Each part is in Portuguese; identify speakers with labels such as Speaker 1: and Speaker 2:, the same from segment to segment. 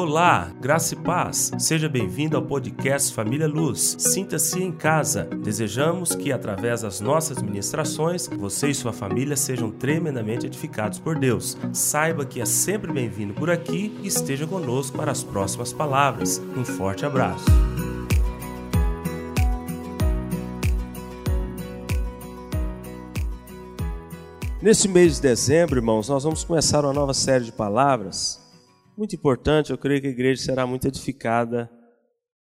Speaker 1: Olá, graça e paz. Seja bem-vindo ao podcast Família Luz. Sinta-se em casa. Desejamos que, através das nossas ministrações, você e sua família sejam tremendamente edificados por Deus. Saiba que é sempre bem-vindo por aqui e esteja conosco para as próximas palavras. Um forte abraço. Neste mês de dezembro, irmãos, nós vamos começar uma nova série de palavras muito importante, eu creio que a igreja será muito edificada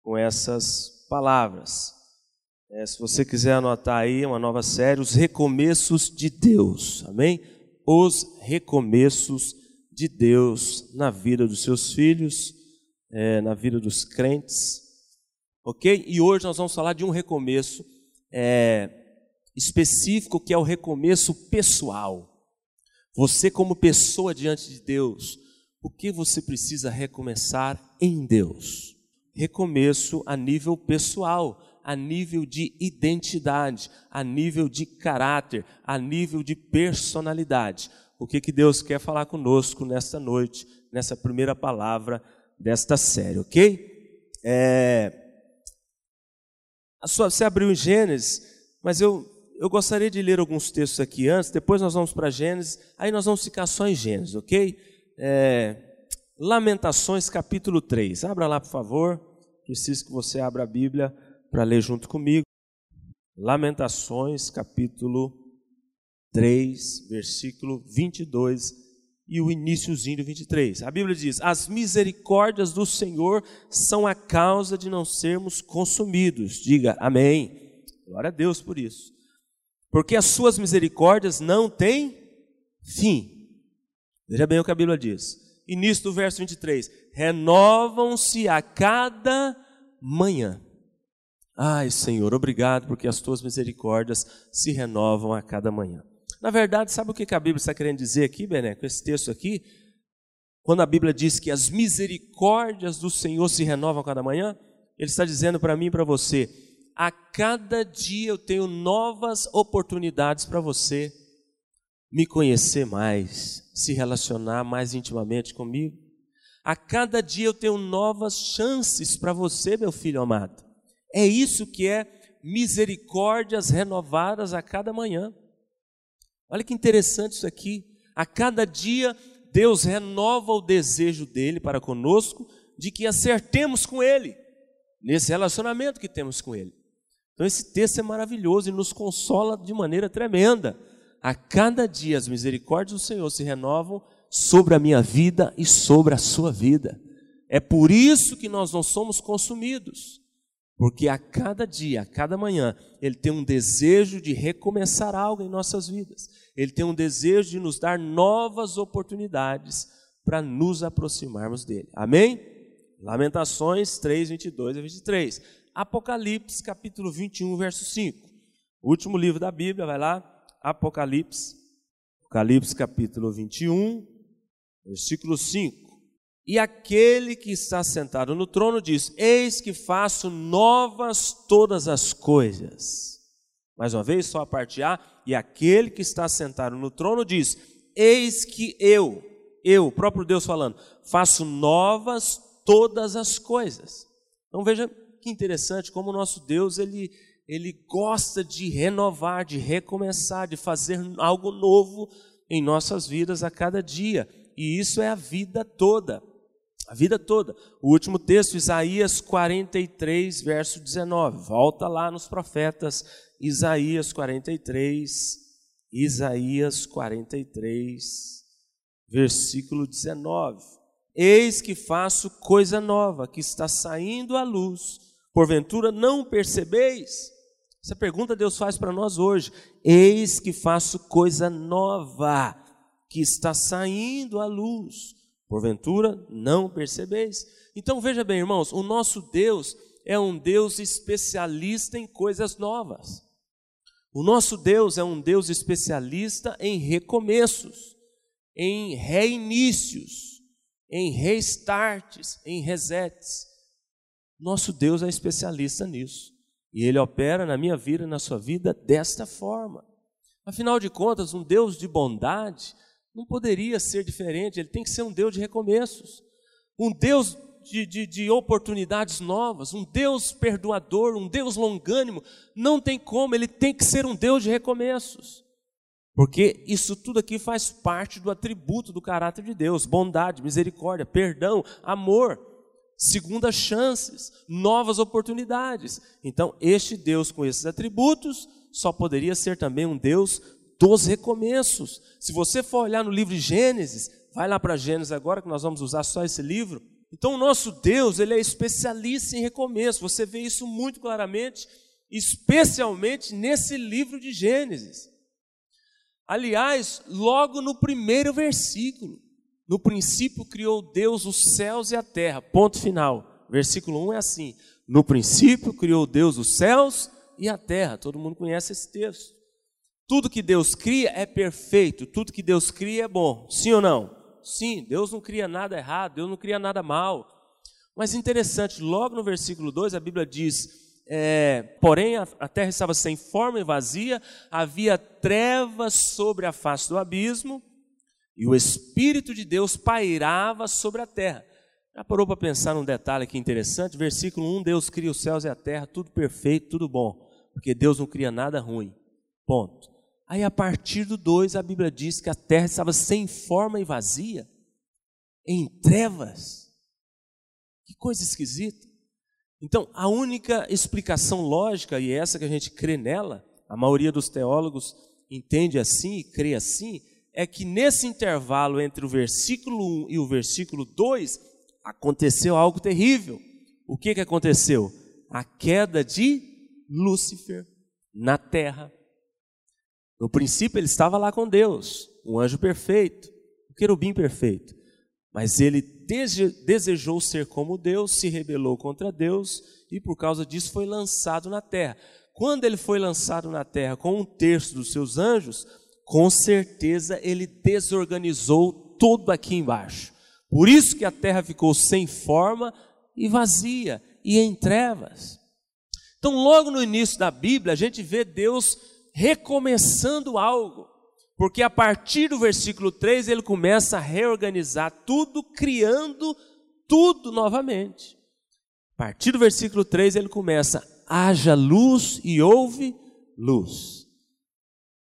Speaker 1: com essas palavras. É, se você quiser anotar aí uma nova série, os recomeços de Deus, amém? Os recomeços de Deus na vida dos seus filhos, é, na vida dos crentes, ok? E hoje nós vamos falar de um recomeço é, específico que é o recomeço pessoal. Você, como pessoa diante de Deus, o que você precisa recomeçar em Deus? Recomeço a nível pessoal, a nível de identidade, a nível de caráter, a nível de personalidade. O que, que Deus quer falar conosco nesta noite, nessa primeira palavra desta série, ok? É... Você abriu em Gênesis, mas eu, eu gostaria de ler alguns textos aqui antes, depois nós vamos para Gênesis, aí nós vamos ficar só em Gênesis, ok? É, Lamentações capítulo 3. Abra lá, por favor. Preciso que você abra a Bíblia para ler junto comigo. Lamentações capítulo 3, versículo 22 e o iníciozinho do 23. A Bíblia diz: As misericórdias do Senhor são a causa de não sermos consumidos. Diga amém. Glória a Deus por isso. Porque as suas misericórdias não têm fim. Veja bem o que a Bíblia diz. Início do verso 23. Renovam-se a cada manhã. Ai, Senhor, obrigado porque as tuas misericórdias se renovam a cada manhã. Na verdade, sabe o que a Bíblia está querendo dizer aqui, Bené, com esse texto aqui? Quando a Bíblia diz que as misericórdias do Senhor se renovam a cada manhã, Ele está dizendo para mim e para você: a cada dia eu tenho novas oportunidades para você me conhecer mais, se relacionar mais intimamente comigo. A cada dia eu tenho novas chances para você, meu filho amado. É isso que é misericórdias renovadas a cada manhã. Olha que interessante isso aqui. A cada dia Deus renova o desejo dele para conosco de que acertemos com ele nesse relacionamento que temos com ele. Então esse texto é maravilhoso e nos consola de maneira tremenda a cada dia as misericórdias do Senhor se renovam sobre a minha vida e sobre a sua vida. É por isso que nós não somos consumidos, porque a cada dia, a cada manhã, Ele tem um desejo de recomeçar algo em nossas vidas, Ele tem um desejo de nos dar novas oportunidades para nos aproximarmos dEle. Amém? Lamentações 3, 22 a 23. Apocalipse, capítulo 21, verso 5. O último livro da Bíblia, vai lá. Apocalipse, Apocalipse capítulo 21, versículo 5. E aquele que está sentado no trono diz: Eis que faço novas todas as coisas. Mais uma vez, só a parte A. E aquele que está sentado no trono diz: Eis que eu, eu, o próprio Deus falando, faço novas todas as coisas. Então veja que interessante como o nosso Deus, ele, ele gosta de renovar, de recomeçar, de fazer algo novo em nossas vidas a cada dia. E isso é a vida toda. A vida toda. O último texto, Isaías 43, verso 19. Volta lá nos profetas, Isaías 43, Isaías 43, versículo 19. Eis que faço coisa nova, que está saindo à luz, porventura não percebeis? Essa pergunta Deus faz para nós hoje. Eis que faço coisa nova, que está saindo à luz. Porventura, não percebeis? Então veja bem, irmãos, o nosso Deus é um Deus especialista em coisas novas. O nosso Deus é um Deus especialista em recomeços, em reinícios, em restarts, em resets. Nosso Deus é especialista nisso. E Ele opera na minha vida, na sua vida, desta forma. Afinal de contas, um Deus de bondade não poderia ser diferente, ele tem que ser um Deus de recomeços. um Deus de, de, de, oportunidades novas, um Deus perdoador, um Deus longânimo. Não tem como, ele tem que ser um Deus de recomeços. Porque isso tudo aqui faz parte do atributo do caráter de Deus: bondade, misericórdia, perdão, amor, segundas chances, novas oportunidades. Então, este Deus com esses atributos só poderia ser também um Deus dos recomeços. Se você for olhar no livro de Gênesis, vai lá para Gênesis agora, que nós vamos usar só esse livro. Então, o nosso Deus, ele é especialista em recomeço. Você vê isso muito claramente, especialmente nesse livro de Gênesis. Aliás, logo no primeiro versículo, no princípio criou Deus os céus e a terra. Ponto final. Versículo 1 é assim: No princípio criou Deus os céus e a terra. Todo mundo conhece esse texto. Tudo que Deus cria é perfeito, tudo que Deus cria é bom. Sim ou não? Sim, Deus não cria nada errado, Deus não cria nada mal. Mas interessante, logo no versículo 2 a Bíblia diz: é, porém a, a terra estava sem forma e vazia, havia trevas sobre a face do abismo, e o Espírito de Deus pairava sobre a terra. Já parou para pensar num detalhe aqui interessante? Versículo 1: Deus cria os céus e a terra, tudo perfeito, tudo bom, porque Deus não cria nada ruim. Ponto. Aí a partir do 2 a Bíblia diz que a terra estava sem forma e vazia, em trevas. Que coisa esquisita. Então, a única explicação lógica, e é essa que a gente crê nela, a maioria dos teólogos entende assim e crê assim, é que nesse intervalo entre o versículo 1 e o versículo 2 aconteceu algo terrível. O que, que aconteceu? A queda de Lúcifer na terra. No princípio ele estava lá com Deus, um anjo perfeito, um querubim perfeito. Mas ele desejou ser como Deus, se rebelou contra Deus e por causa disso foi lançado na terra. Quando ele foi lançado na terra com um terço dos seus anjos, com certeza ele desorganizou tudo aqui embaixo. Por isso que a terra ficou sem forma e vazia e em trevas. Então, logo no início da Bíblia, a gente vê Deus recomeçando algo. Porque a partir do versículo 3 ele começa a reorganizar tudo, criando tudo novamente. A partir do versículo 3 ele começa: haja luz e houve luz.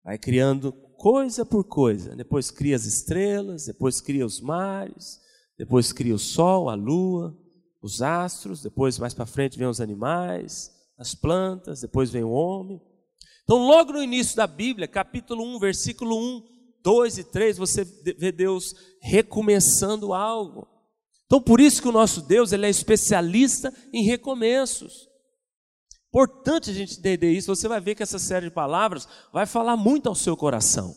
Speaker 1: Vai criando coisa por coisa. Depois cria as estrelas, depois cria os mares, depois cria o sol, a lua, os astros, depois mais para frente vem os animais, as plantas, depois vem o homem. Então, logo no início da Bíblia, capítulo 1, versículo 1, 2 e 3, você vê Deus recomeçando algo. Então, por isso que o nosso Deus ele é especialista em recomeços. Importante a gente entender isso, você vai ver que essa série de palavras vai falar muito ao seu coração.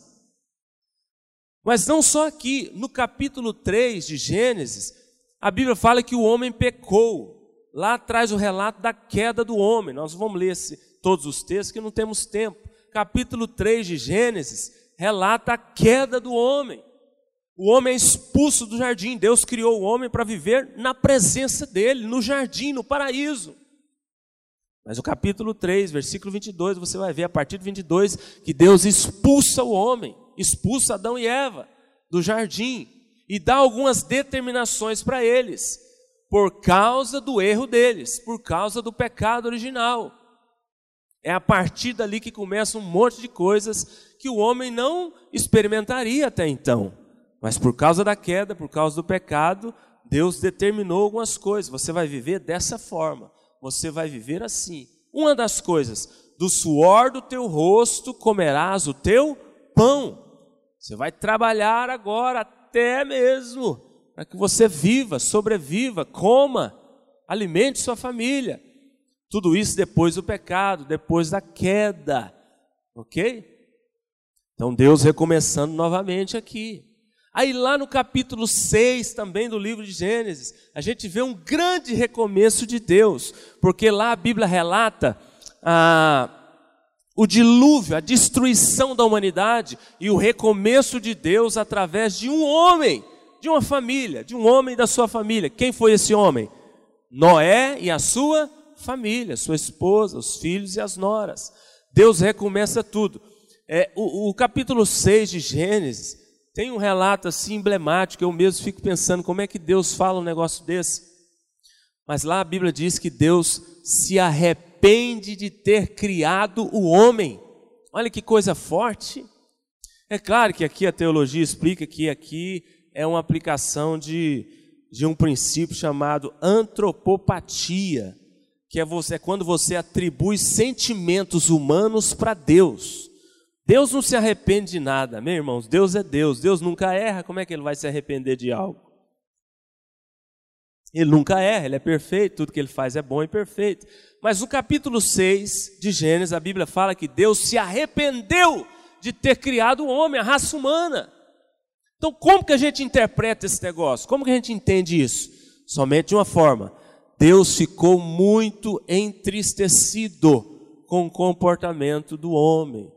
Speaker 1: Mas não só aqui, no capítulo 3 de Gênesis, a Bíblia fala que o homem pecou. Lá traz o relato da queda do homem. Nós vamos ler todos os textos, que não temos tempo. Capítulo 3 de Gênesis relata a queda do homem. O homem é expulso do jardim. Deus criou o homem para viver na presença dele, no jardim, no paraíso. Mas o capítulo 3, versículo 22, você vai ver a partir do 22 que Deus expulsa o homem, expulsa Adão e Eva do jardim e dá algumas determinações para eles, por causa do erro deles, por causa do pecado original. É a partir dali que começa um monte de coisas que o homem não experimentaria até então. Mas por causa da queda, por causa do pecado, Deus determinou algumas coisas. Você vai viver dessa forma. Você vai viver assim. Uma das coisas, do suor do teu rosto comerás o teu pão. Você vai trabalhar agora até mesmo para que você viva, sobreviva, coma, alimente sua família. Tudo isso depois do pecado, depois da queda. Ok? Então Deus recomeçando novamente aqui. Aí lá no capítulo 6 também do livro de Gênesis, a gente vê um grande recomeço de Deus, porque lá a Bíblia relata ah, o dilúvio, a destruição da humanidade e o recomeço de Deus através de um homem, de uma família, de um homem da sua família. Quem foi esse homem? Noé e a sua família, sua esposa, os filhos e as noras. Deus recomeça tudo. É, o, o capítulo 6 de Gênesis Tem um relato assim emblemático, eu mesmo fico pensando como é que Deus fala um negócio desse. Mas lá a Bíblia diz que Deus se arrepende de ter criado o homem. Olha que coisa forte. É claro que aqui a teologia explica que aqui é uma aplicação de, de um princípio chamado antropopatia, que é, você, é quando você atribui sentimentos humanos para Deus. Deus não se arrepende de nada, meus irmãos. Deus é Deus. Deus nunca erra. Como é que ele vai se arrepender de algo? Ele nunca erra, ele é perfeito, tudo que ele faz é bom e perfeito. Mas no capítulo 6 de Gênesis, a Bíblia fala que Deus se arrependeu de ter criado o homem, a raça humana. Então, como que a gente interpreta esse negócio? Como que a gente entende isso? Somente de uma forma. Deus ficou muito entristecido com o comportamento do homem.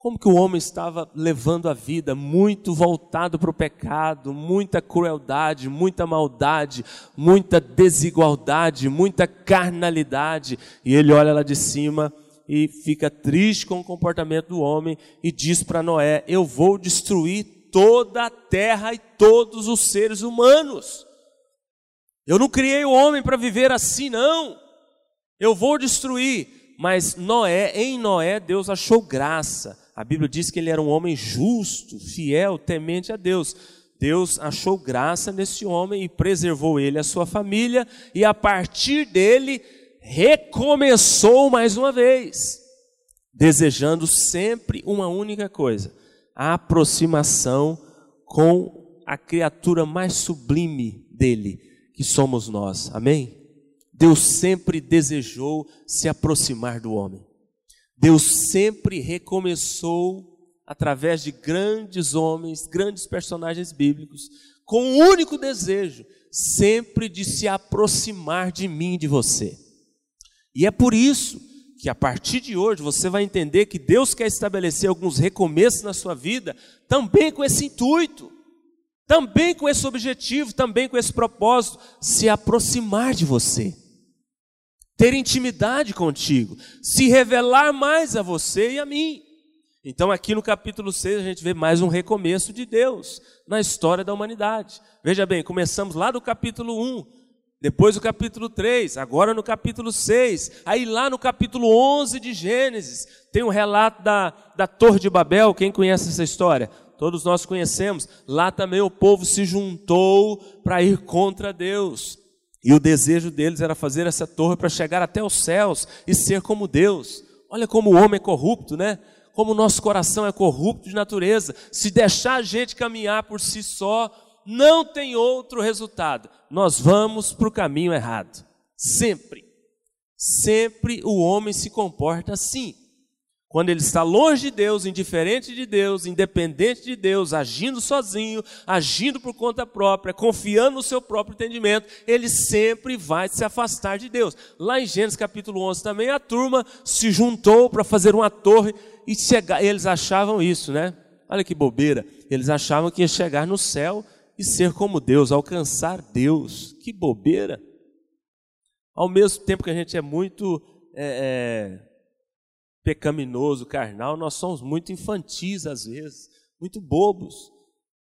Speaker 1: Como que o homem estava levando a vida muito voltado para o pecado, muita crueldade, muita maldade, muita desigualdade, muita carnalidade. E ele olha lá de cima e fica triste com o comportamento do homem e diz para Noé: Eu vou destruir toda a terra e todos os seres humanos. Eu não criei o homem para viver assim, não. Eu vou destruir. Mas Noé, em Noé, Deus achou graça a Bíblia diz que ele era um homem justo, fiel, temente a Deus. Deus achou graça nesse homem e preservou ele, a sua família, e a partir dele recomeçou mais uma vez, desejando sempre uma única coisa: a aproximação com a criatura mais sublime dele, que somos nós. Amém? Deus sempre desejou se aproximar do homem. Deus sempre recomeçou através de grandes homens, grandes personagens bíblicos, com o um único desejo, sempre de se aproximar de mim de você. E é por isso que a partir de hoje você vai entender que Deus quer estabelecer alguns recomeços na sua vida, também com esse intuito, também com esse objetivo, também com esse propósito, se aproximar de você ter intimidade contigo, se revelar mais a você e a mim. Então, aqui no capítulo 6, a gente vê mais um recomeço de Deus na história da humanidade. Veja bem, começamos lá do capítulo 1, depois do capítulo 3, agora no capítulo 6, aí lá no capítulo 11 de Gênesis, tem um relato da, da Torre de Babel. Quem conhece essa história? Todos nós conhecemos. Lá também o povo se juntou para ir contra Deus. E o desejo deles era fazer essa torre para chegar até os céus e ser como Deus. Olha como o homem é corrupto, né? Como o nosso coração é corrupto de natureza. Se deixar a gente caminhar por si só, não tem outro resultado. Nós vamos para o caminho errado. Sempre. Sempre o homem se comporta assim. Quando ele está longe de Deus, indiferente de Deus, independente de Deus, agindo sozinho, agindo por conta própria, confiando no seu próprio entendimento, ele sempre vai se afastar de Deus. Lá em Gênesis capítulo 11 também a turma se juntou para fazer uma torre e chegar, eles achavam isso, né? Olha que bobeira. Eles achavam que ia chegar no céu e ser como Deus, alcançar Deus. Que bobeira. Ao mesmo tempo que a gente é muito é, é, pecaminoso, carnal, nós somos muito infantis às vezes, muito bobos.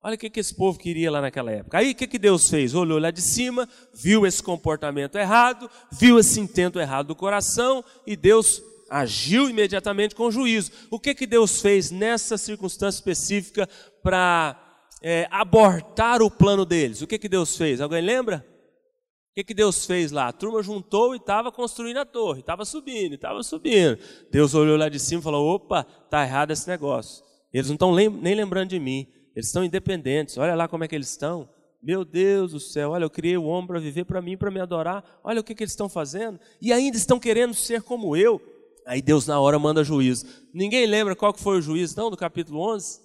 Speaker 1: Olha o que, que esse povo queria lá naquela época. Aí o que, que Deus fez? Olhou lá de cima, viu esse comportamento errado, viu esse intento errado do coração e Deus agiu imediatamente com juízo. O que, que Deus fez nessa circunstância específica para é, abortar o plano deles? O que, que Deus fez? Alguém lembra? Que, que Deus fez lá? A turma juntou e estava construindo a torre, estava subindo, estava subindo. Deus olhou lá de cima e falou: opa, está errado esse negócio. Eles não estão nem lembrando de mim, eles estão independentes, olha lá como é que eles estão. Meu Deus do céu, olha, eu criei o homem para viver para mim, para me adorar. Olha o que, que eles estão fazendo. E ainda estão querendo ser como eu. Aí Deus na hora manda juízo. Ninguém lembra qual que foi o juízo, não, do capítulo 11?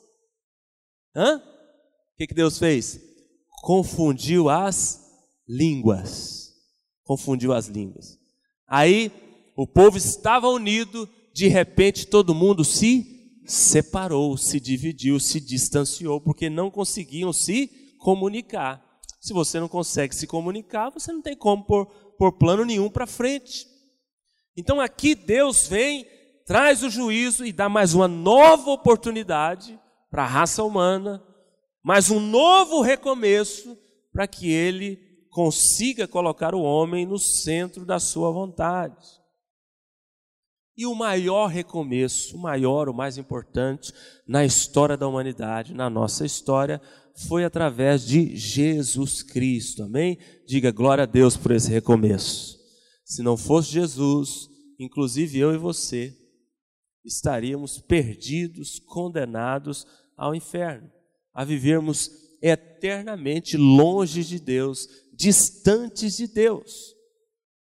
Speaker 1: Hã? O que, que Deus fez? Confundiu as línguas. Confundiu as línguas. Aí o povo estava unido, de repente todo mundo se separou, se dividiu, se distanciou, porque não conseguiam se comunicar. Se você não consegue se comunicar, você não tem como pôr, pôr plano nenhum para frente. Então aqui Deus vem, traz o juízo e dá mais uma nova oportunidade para a raça humana, mas um novo recomeço para que ele consiga colocar o homem no centro da sua vontade. E o maior recomeço, o maior, o mais importante na história da humanidade, na nossa história, foi através de Jesus Cristo. Amém? Diga glória a Deus por esse recomeço. Se não fosse Jesus, inclusive eu e você, estaríamos perdidos, condenados ao inferno, a vivermos eternamente longe de Deus, distantes de Deus.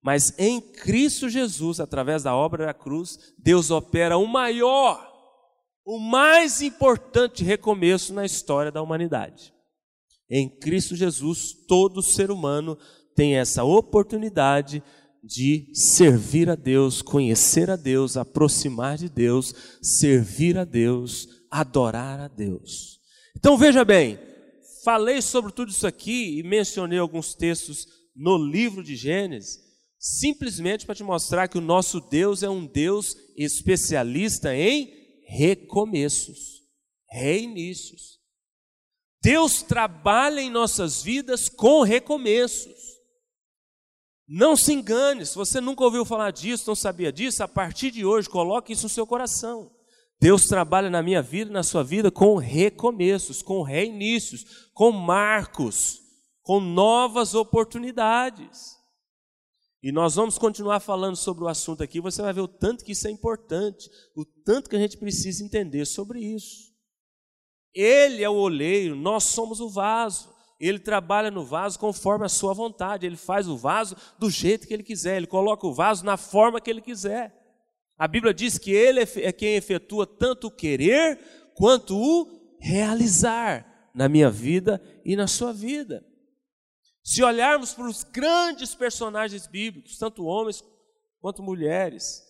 Speaker 1: Mas em Cristo Jesus, através da obra da cruz, Deus opera o maior, o mais importante recomeço na história da humanidade. Em Cristo Jesus, todo ser humano tem essa oportunidade de servir a Deus, conhecer a Deus, aproximar de Deus, servir a Deus, adorar a Deus. Então veja bem, falei sobre tudo isso aqui e mencionei alguns textos no livro de Gênesis, simplesmente para te mostrar que o nosso Deus é um Deus especialista em recomeços, reinícios. Deus trabalha em nossas vidas com recomeços. Não se engane, se você nunca ouviu falar disso, não sabia disso, a partir de hoje coloque isso no seu coração. Deus trabalha na minha vida, na sua vida, com recomeços, com reinícios, com marcos, com novas oportunidades. E nós vamos continuar falando sobre o assunto aqui, você vai ver o tanto que isso é importante, o tanto que a gente precisa entender sobre isso. Ele é o oleiro, nós somos o vaso. Ele trabalha no vaso conforme a sua vontade, ele faz o vaso do jeito que ele quiser, ele coloca o vaso na forma que ele quiser. A Bíblia diz que ele é quem efetua tanto o querer quanto o realizar na minha vida e na sua vida. Se olharmos para os grandes personagens bíblicos, tanto homens quanto mulheres,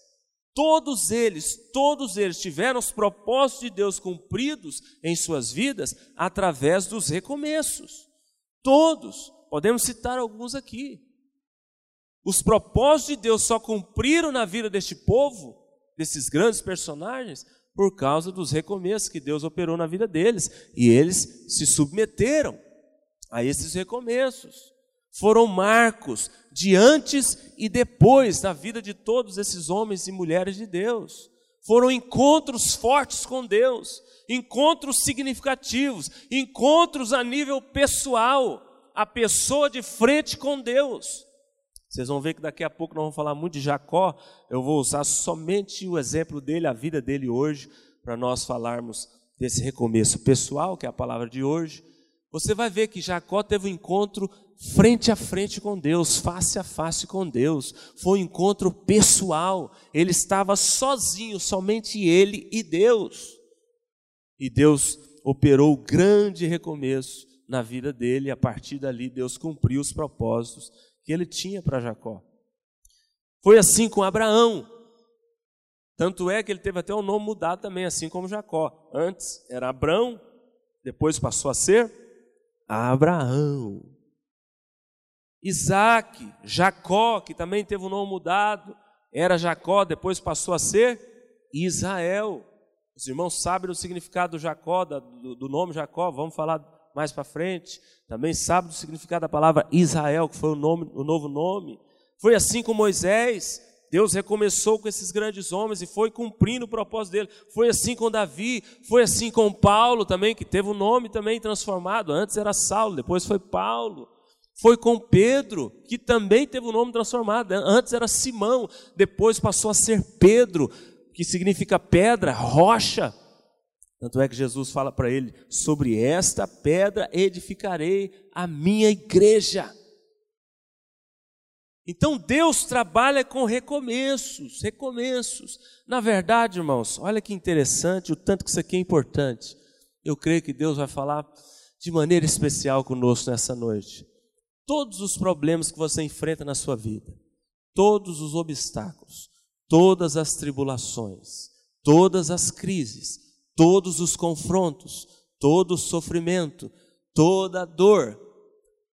Speaker 1: todos eles, todos eles tiveram os propósitos de Deus cumpridos em suas vidas através dos recomeços. Todos, podemos citar alguns aqui. Os propósitos de Deus só cumpriram na vida deste povo, desses grandes personagens, por causa dos recomeços que Deus operou na vida deles. E eles se submeteram a esses recomeços. Foram marcos de antes e depois na vida de todos esses homens e mulheres de Deus. Foram encontros fortes com Deus, encontros significativos, encontros a nível pessoal, a pessoa de frente com Deus. Vocês vão ver que daqui a pouco nós vamos falar muito de Jacó. Eu vou usar somente o exemplo dele, a vida dele hoje, para nós falarmos desse recomeço pessoal, que é a palavra de hoje. Você vai ver que Jacó teve um encontro frente a frente com Deus, face a face com Deus. Foi um encontro pessoal. Ele estava sozinho, somente ele e Deus. E Deus operou grande recomeço na vida dele, a partir dali Deus cumpriu os propósitos que ele tinha para Jacó. Foi assim com Abraão. Tanto é que ele teve até o nome mudado também, assim como Jacó. Antes era Abrão, depois passou a ser Abraão. Isaac, Jacó, que também teve o nome mudado, era Jacó, depois passou a ser Israel. Os irmãos sabem o significado do Jacó, do, nome Jacó, vamos falar mais para frente. Também sabem do significado da palavra Israel, que foi o, nome, o novo nome. Foi assim com Moisés, Deus recomeçou com esses grandes homens e foi cumprindo o propósito dele. Foi assim com Davi, foi assim com Paulo também, que teve o nome também transformado. Antes era Saulo, depois foi Paulo. Foi com Pedro, que também teve o nome transformado. Antes era Simão, depois passou a ser Pedro que significa pedra, rocha. Tanto é que Jesus fala para ele: sobre esta pedra edificarei a minha igreja. Então Deus trabalha com recomeços, recomeços. Na verdade, irmãos, olha que interessante, o tanto que isso aqui é importante. Eu creio que Deus vai falar de maneira especial conosco nessa noite. Todos os problemas que você enfrenta na sua vida, todos os obstáculos, todas as tribulações, todas as crises, todos os confrontos, todo o sofrimento, toda a dor.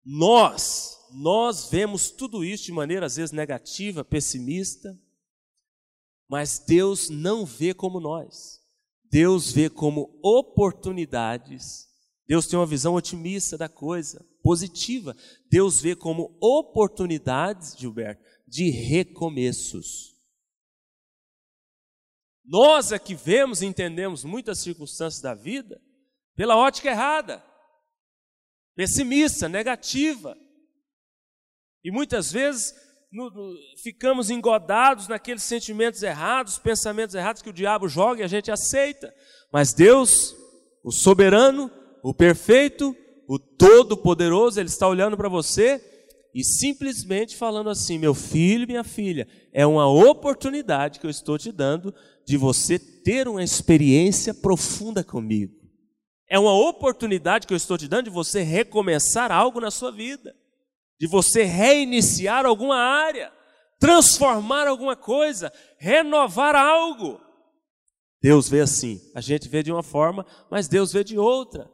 Speaker 1: Nós, nós vemos tudo isso de maneira às vezes negativa, pessimista, mas Deus não vê como nós. Deus vê como oportunidades. Deus tem uma visão otimista da coisa, positiva. Deus vê como oportunidades, Gilberto, de recomeços. Nós é que vemos e entendemos muitas circunstâncias da vida pela ótica errada, pessimista, negativa. E muitas vezes no, no, ficamos engodados naqueles sentimentos errados, pensamentos errados que o diabo joga e a gente aceita. Mas Deus, o soberano, o perfeito, o todo-poderoso, Ele está olhando para você e simplesmente falando assim: meu filho, minha filha, é uma oportunidade que eu estou te dando de você ter uma experiência profunda comigo. É uma oportunidade que eu estou te dando de você recomeçar algo na sua vida de você reiniciar alguma área, transformar alguma coisa, renovar algo. Deus vê assim, a gente vê de uma forma, mas Deus vê de outra.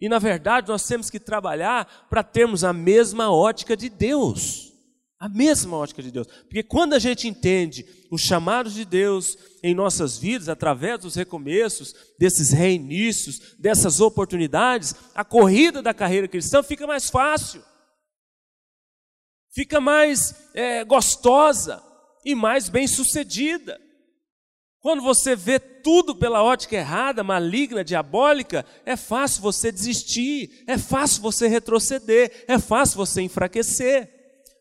Speaker 1: E na verdade nós temos que trabalhar para termos a mesma ótica de Deus. A mesma ótica de Deus. Porque quando a gente entende os chamados de Deus em nossas vidas, através dos recomeços, desses reinícios, dessas oportunidades, a corrida da carreira cristã fica mais fácil fica mais é, gostosa e mais bem sucedida. Quando você vê tudo pela ótica errada, maligna, diabólica, é fácil você desistir, é fácil você retroceder, é fácil você enfraquecer.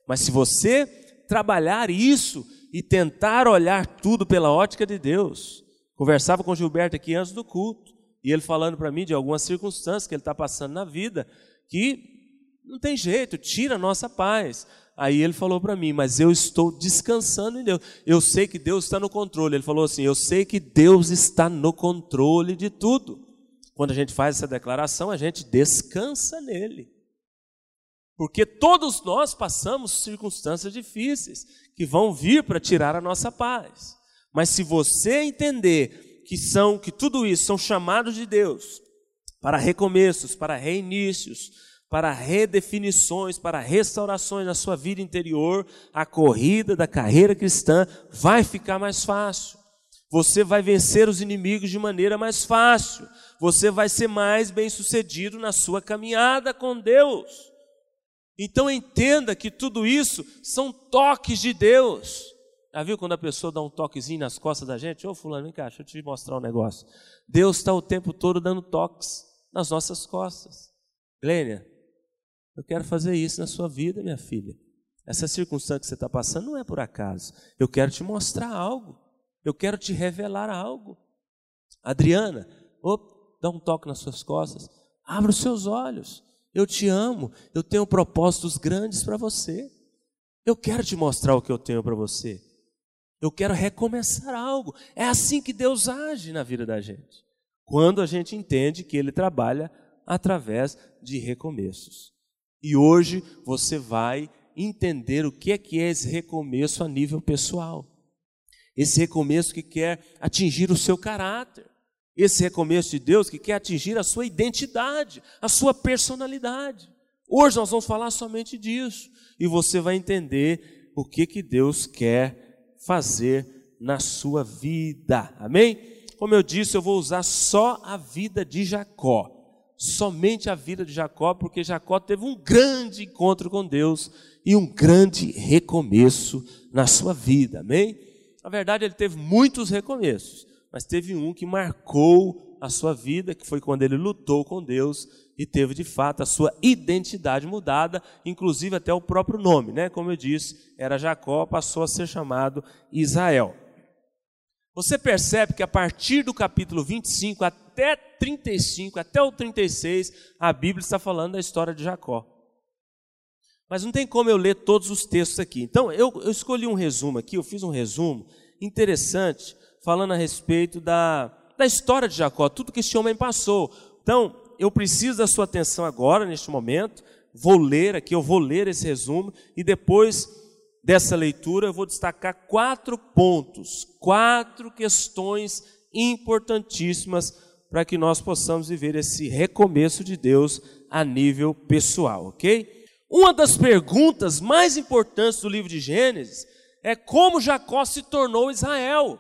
Speaker 1: Mas se você trabalhar isso e tentar olhar tudo pela ótica de Deus, conversava com Gilberto aqui antes do culto, e ele falando para mim de algumas circunstâncias que ele está passando na vida, que não tem jeito, tira a nossa paz. Aí ele falou para mim, mas eu estou descansando em Deus. Eu sei que Deus está no controle. Ele falou assim: eu sei que Deus está no controle de tudo. Quando a gente faz essa declaração, a gente descansa nele. Porque todos nós passamos circunstâncias difíceis que vão vir para tirar a nossa paz. Mas se você entender que são que tudo isso são chamados de Deus para recomeços, para reinícios, para redefinições, para restaurações na sua vida interior, a corrida da carreira cristã vai ficar mais fácil. Você vai vencer os inimigos de maneira mais fácil. Você vai ser mais bem-sucedido na sua caminhada com Deus. Então entenda que tudo isso são toques de Deus. Já viu quando a pessoa dá um toquezinho nas costas da gente? Ô fulano, vem cá, deixa eu te mostrar um negócio. Deus está o tempo todo dando toques nas nossas costas. Glênia, eu quero fazer isso na sua vida, minha filha. Essa circunstância que você está passando não é por acaso. Eu quero te mostrar algo. Eu quero te revelar algo. Adriana, op, dá um toque nas suas costas. Abra os seus olhos. Eu te amo. Eu tenho propósitos grandes para você. Eu quero te mostrar o que eu tenho para você. Eu quero recomeçar algo. É assim que Deus age na vida da gente. Quando a gente entende que Ele trabalha através de recomeços. E hoje você vai entender o que é que é esse recomeço a nível pessoal. Esse recomeço que quer atingir o seu caráter. Esse recomeço de Deus que quer atingir a sua identidade, a sua personalidade. Hoje nós vamos falar somente disso e você vai entender o que que Deus quer fazer na sua vida. Amém? Como eu disse, eu vou usar só a vida de Jacó somente a vida de Jacó, porque Jacó teve um grande encontro com Deus e um grande recomeço na sua vida, amém? Na verdade, ele teve muitos recomeços, mas teve um que marcou a sua vida, que foi quando ele lutou com Deus e teve de fato a sua identidade mudada, inclusive até o próprio nome, né? Como eu disse, era Jacó, passou a ser chamado Israel. Você percebe que a partir do capítulo 25 até 35, até o 36, a Bíblia está falando da história de Jacó. Mas não tem como eu ler todos os textos aqui. Então, eu, eu escolhi um resumo aqui, eu fiz um resumo interessante, falando a respeito da, da história de Jacó, tudo que esse homem passou. Então, eu preciso da sua atenção agora, neste momento. Vou ler aqui, eu vou ler esse resumo e depois dessa leitura, eu vou destacar quatro pontos, quatro questões importantíssimas para que nós possamos viver esse recomeço de Deus a nível pessoal, ok? Uma das perguntas mais importantes do livro de Gênesis é como Jacó se tornou Israel.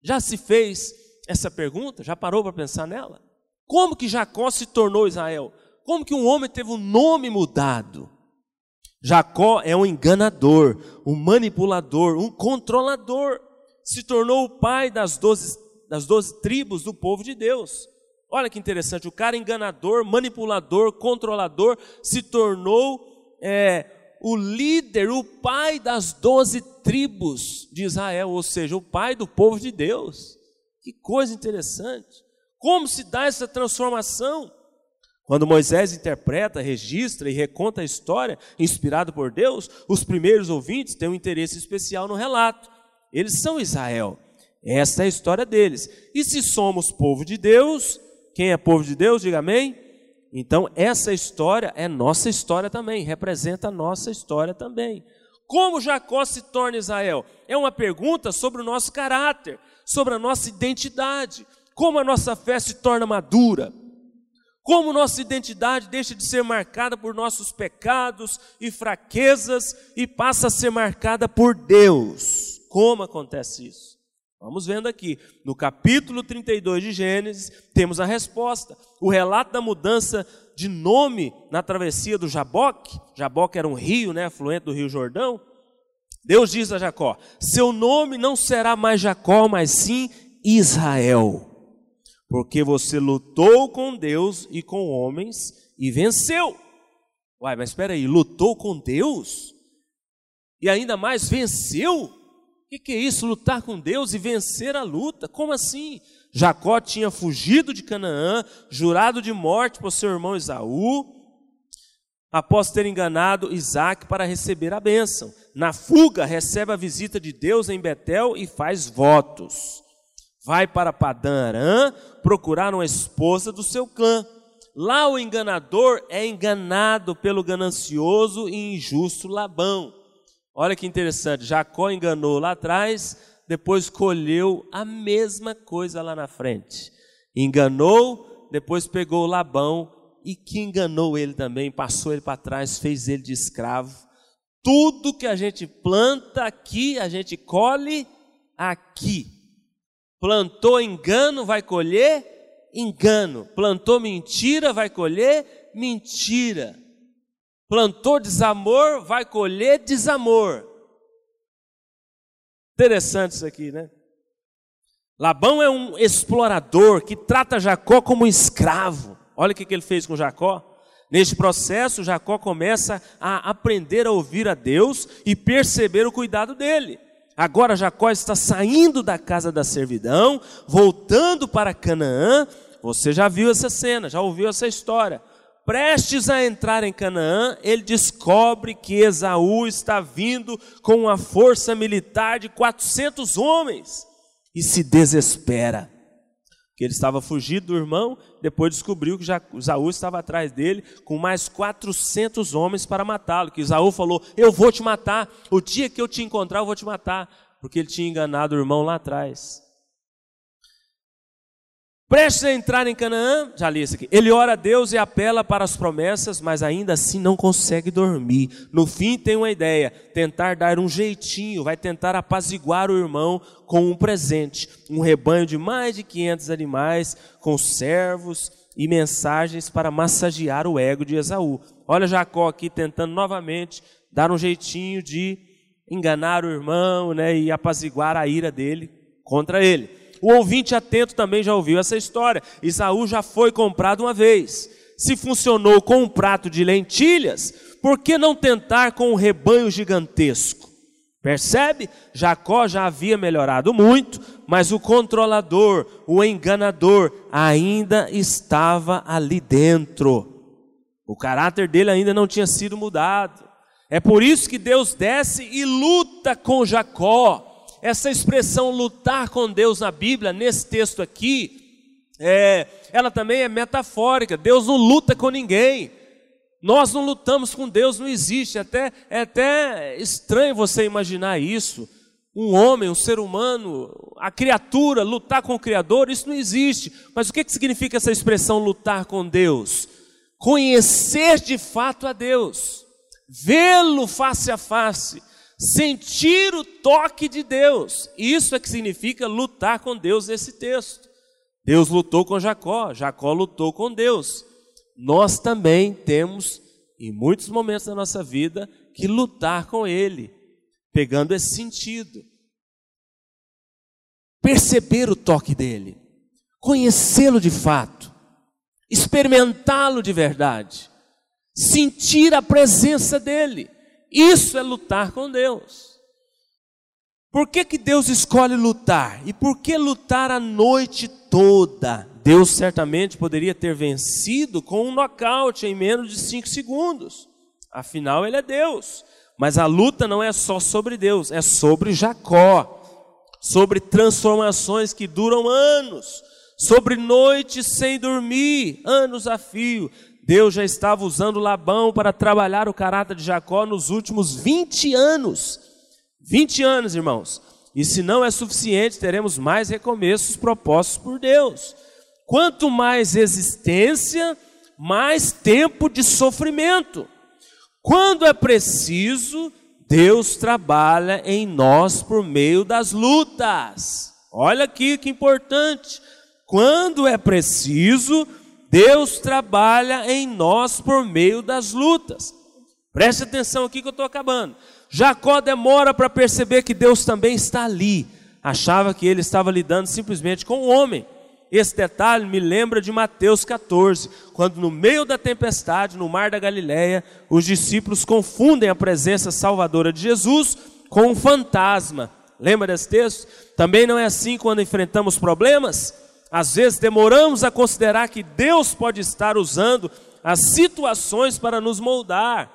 Speaker 1: Já se fez essa pergunta? Já parou para pensar nela? Como que Jacó se tornou Israel? Como que um homem teve o um nome mudado? Jacó é um enganador, um manipulador, um controlador. Se tornou o pai das doze, das doze tribos do povo de Deus. Olha que interessante, o cara enganador, manipulador, controlador, se tornou é, o líder, o pai das doze tribos de Israel, ou seja, o pai do povo de Deus. Que coisa interessante. Como se dá essa transformação? Quando Moisés interpreta, registra e reconta a história, inspirado por Deus, os primeiros ouvintes têm um interesse especial no relato. Eles são Israel. Esta é a história deles. E se somos povo de Deus, quem é povo de Deus, diga amém. Então, essa história é nossa história também, representa a nossa história também. Como Jacó se torna Israel? É uma pergunta sobre o nosso caráter, sobre a nossa identidade. Como a nossa fé se torna madura? Como nossa identidade deixa de ser marcada por nossos pecados e fraquezas e passa a ser marcada por Deus? Como acontece isso? Vamos vendo aqui, no capítulo 32 de Gênesis, temos a resposta. O relato da mudança de nome na travessia do Jaboque, Jaboque era um rio, né, afluente do rio Jordão. Deus diz a Jacó: Seu nome não será mais Jacó, mas sim Israel, porque você lutou com Deus e com homens e venceu. Uai, mas espera aí, lutou com Deus? E ainda mais venceu? que, que é isso? Lutar com Deus e vencer a luta? Como assim? Jacó tinha fugido de Canaã, jurado de morte por seu irmão Esaú, após ter enganado Isaac para receber a bênção. Na fuga, recebe a visita de Deus em Betel e faz votos. Vai para Padã Arã procurar uma esposa do seu clã. Lá o enganador é enganado pelo ganancioso e injusto Labão. Olha que interessante, Jacó enganou lá atrás, depois colheu a mesma coisa lá na frente. Enganou, depois pegou Labão e que enganou ele também, passou ele para trás, fez ele de escravo. Tudo que a gente planta aqui, a gente colhe aqui. Plantou engano, vai colher engano. Plantou mentira, vai colher mentira. Plantou desamor, vai colher desamor. Interessante isso aqui, né? Labão é um explorador que trata Jacó como um escravo. Olha o que ele fez com Jacó. Neste processo, Jacó começa a aprender a ouvir a Deus e perceber o cuidado dele. Agora Jacó está saindo da casa da servidão, voltando para Canaã. Você já viu essa cena, já ouviu essa história prestes a entrar em Canaã, ele descobre que Esaú está vindo com uma força militar de 400 homens e se desespera. Que ele estava fugindo do irmão, depois descobriu que Esaú estava atrás dele com mais 400 homens para matá-lo. Que Esaú falou: Eu vou te matar, o dia que eu te encontrar, eu vou te matar, porque ele tinha enganado o irmão lá atrás. Prestes a entrar em Canaã, já li isso aqui. Ele ora a Deus e apela para as promessas, mas ainda assim não consegue dormir. No fim, tem uma ideia: tentar dar um jeitinho, vai tentar apaziguar o irmão com um presente. Um rebanho de mais de 500 animais, com servos e mensagens para massagear o ego de Esaú. Olha Jacó aqui tentando novamente dar um jeitinho de enganar o irmão né, e apaziguar a ira dele contra ele. O ouvinte atento também já ouviu essa história. Isaú já foi comprado uma vez. Se funcionou com um prato de lentilhas, por que não tentar com um rebanho gigantesco? Percebe? Jacó já havia melhorado muito, mas o controlador, o enganador, ainda estava ali dentro. O caráter dele ainda não tinha sido mudado. É por isso que Deus desce e luta com Jacó essa expressão lutar com Deus na Bíblia, nesse texto aqui, é, ela também é metafórica. Deus não luta com ninguém. Nós não lutamos com Deus, não existe. Até, é até estranho você imaginar isso. Um homem, um ser humano, a criatura, lutar com o Criador, isso não existe. Mas o que, que significa essa expressão lutar com Deus? Conhecer de fato a Deus, vê-lo face a face sentir o toque de Deus. Isso é que significa lutar com Deus nesse texto. Deus lutou com Jacó, Jacó lutou com Deus. Nós também temos, em muitos momentos da nossa vida, que lutar com Ele, pegando esse sentido. Perceber o toque dele, conhecê-lo de fato, experimentá-lo de verdade, sentir a presença dele. Isso é lutar com Deus. Por que, que Deus escolhe lutar? E por que lutar a noite toda? Deus certamente poderia ter vencido com um nocaute em menos de cinco segundos. Afinal, Ele é Deus. Mas a luta não é só sobre Deus, é sobre Jacó. Sobre transformações que duram anos. Sobre noites sem dormir, anos a fio. Deus já estava usando Labão para trabalhar o caráter de Jacó nos últimos 20 anos. 20 anos, irmãos. E se não é suficiente, teremos mais recomeços propostos por Deus. Quanto mais existência, mais tempo de sofrimento. Quando é preciso, Deus trabalha em nós por meio das lutas. Olha aqui que importante. Quando é preciso, Deus trabalha em nós por meio das lutas. Preste atenção aqui que eu estou acabando. Jacó demora para perceber que Deus também está ali. Achava que ele estava lidando simplesmente com o homem. Esse detalhe me lembra de Mateus 14, quando no meio da tempestade, no mar da Galileia, os discípulos confundem a presença salvadora de Jesus com um fantasma. Lembra desse texto? Também não é assim quando enfrentamos problemas? Às vezes demoramos a considerar que Deus pode estar usando as situações para nos moldar.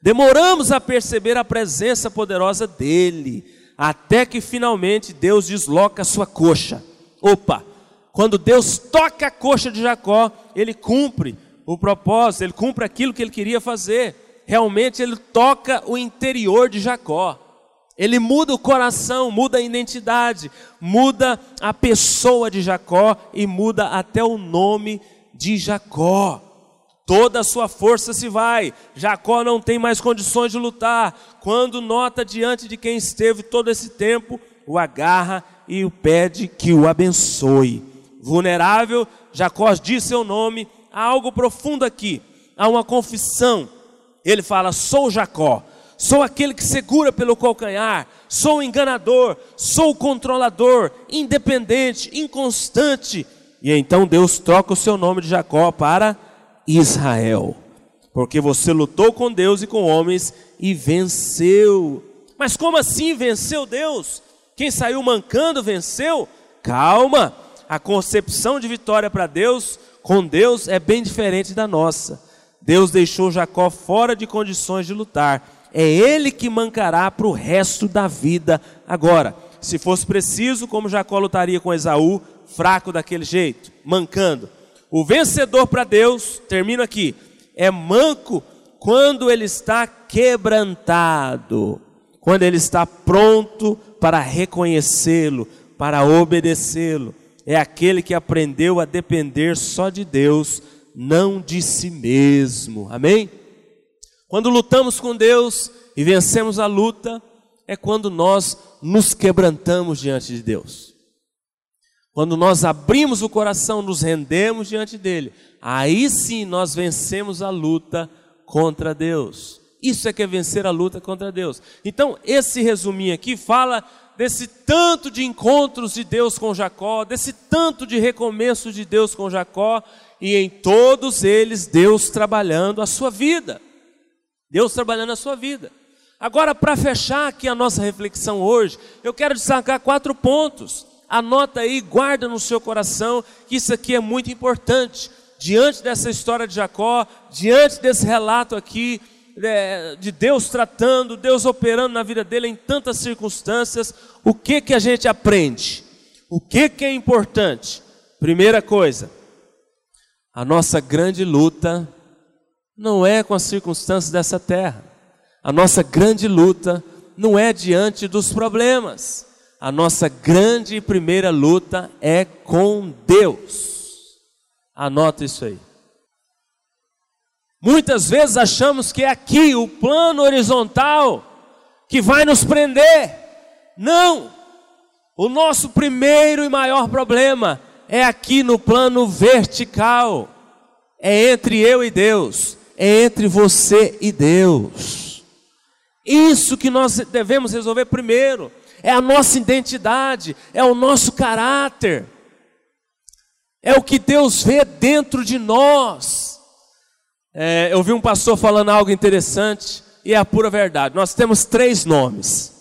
Speaker 1: Demoramos a perceber a presença poderosa dele, até que finalmente Deus desloca a sua coxa. Opa! Quando Deus toca a coxa de Jacó, ele cumpre o propósito, ele cumpre aquilo que ele queria fazer. Realmente ele toca o interior de Jacó. Ele muda o coração, muda a identidade, muda a pessoa de Jacó e muda até o nome de Jacó toda a sua força se vai. Jacó não tem mais condições de lutar. Quando nota diante de quem esteve todo esse tempo, o agarra e o pede que o abençoe. Vulnerável, Jacó diz seu nome. Há algo profundo aqui. Há uma confissão. Ele fala: Sou Jacó. Sou aquele que segura pelo calcanhar, sou o enganador, sou o controlador, independente, inconstante. E então Deus troca o seu nome de Jacó para Israel, porque você lutou com Deus e com homens e venceu. Mas como assim venceu Deus? Quem saiu mancando venceu? Calma, a concepção de vitória para Deus, com Deus, é bem diferente da nossa. Deus deixou Jacó fora de condições de lutar. É ele que mancará para o resto da vida. Agora, se fosse preciso, como Jacó lutaria com Esaú, fraco daquele jeito, mancando. O vencedor para Deus, termino aqui, é manco quando ele está quebrantado, quando ele está pronto para reconhecê-lo, para obedecê-lo. É aquele que aprendeu a depender só de Deus, não de si mesmo. Amém? Quando lutamos com Deus e vencemos a luta, é quando nós nos quebrantamos diante de Deus. Quando nós abrimos o coração, nos rendemos diante dele, aí sim nós vencemos a luta contra Deus. Isso é que é vencer a luta contra Deus. Então, esse resuminho aqui fala desse tanto de encontros de Deus com Jacó, desse tanto de recomeço de Deus com Jacó, e em todos eles Deus trabalhando a sua vida. Deus trabalhando a sua vida. Agora, para fechar aqui a nossa reflexão hoje, eu quero destacar quatro pontos Anota aí, guarda no seu coração, que isso aqui é muito importante. Diante dessa história de Jacó, diante desse relato aqui, é, de Deus tratando, Deus operando na vida dele em tantas circunstâncias, o que que a gente aprende? O que que é importante? Primeira coisa, a nossa grande luta não é com as circunstâncias dessa terra. A nossa grande luta não é diante dos problemas a nossa grande e primeira luta é com Deus. Anota isso aí. Muitas vezes achamos que é aqui o plano horizontal que vai nos prender. Não! O nosso primeiro e maior problema é aqui no plano vertical. É entre eu e Deus, é entre você e Deus. Isso que nós devemos resolver primeiro. É a nossa identidade, é o nosso caráter. É o que Deus vê dentro de nós. É, eu vi um pastor falando algo interessante e é a pura verdade. Nós temos três nomes.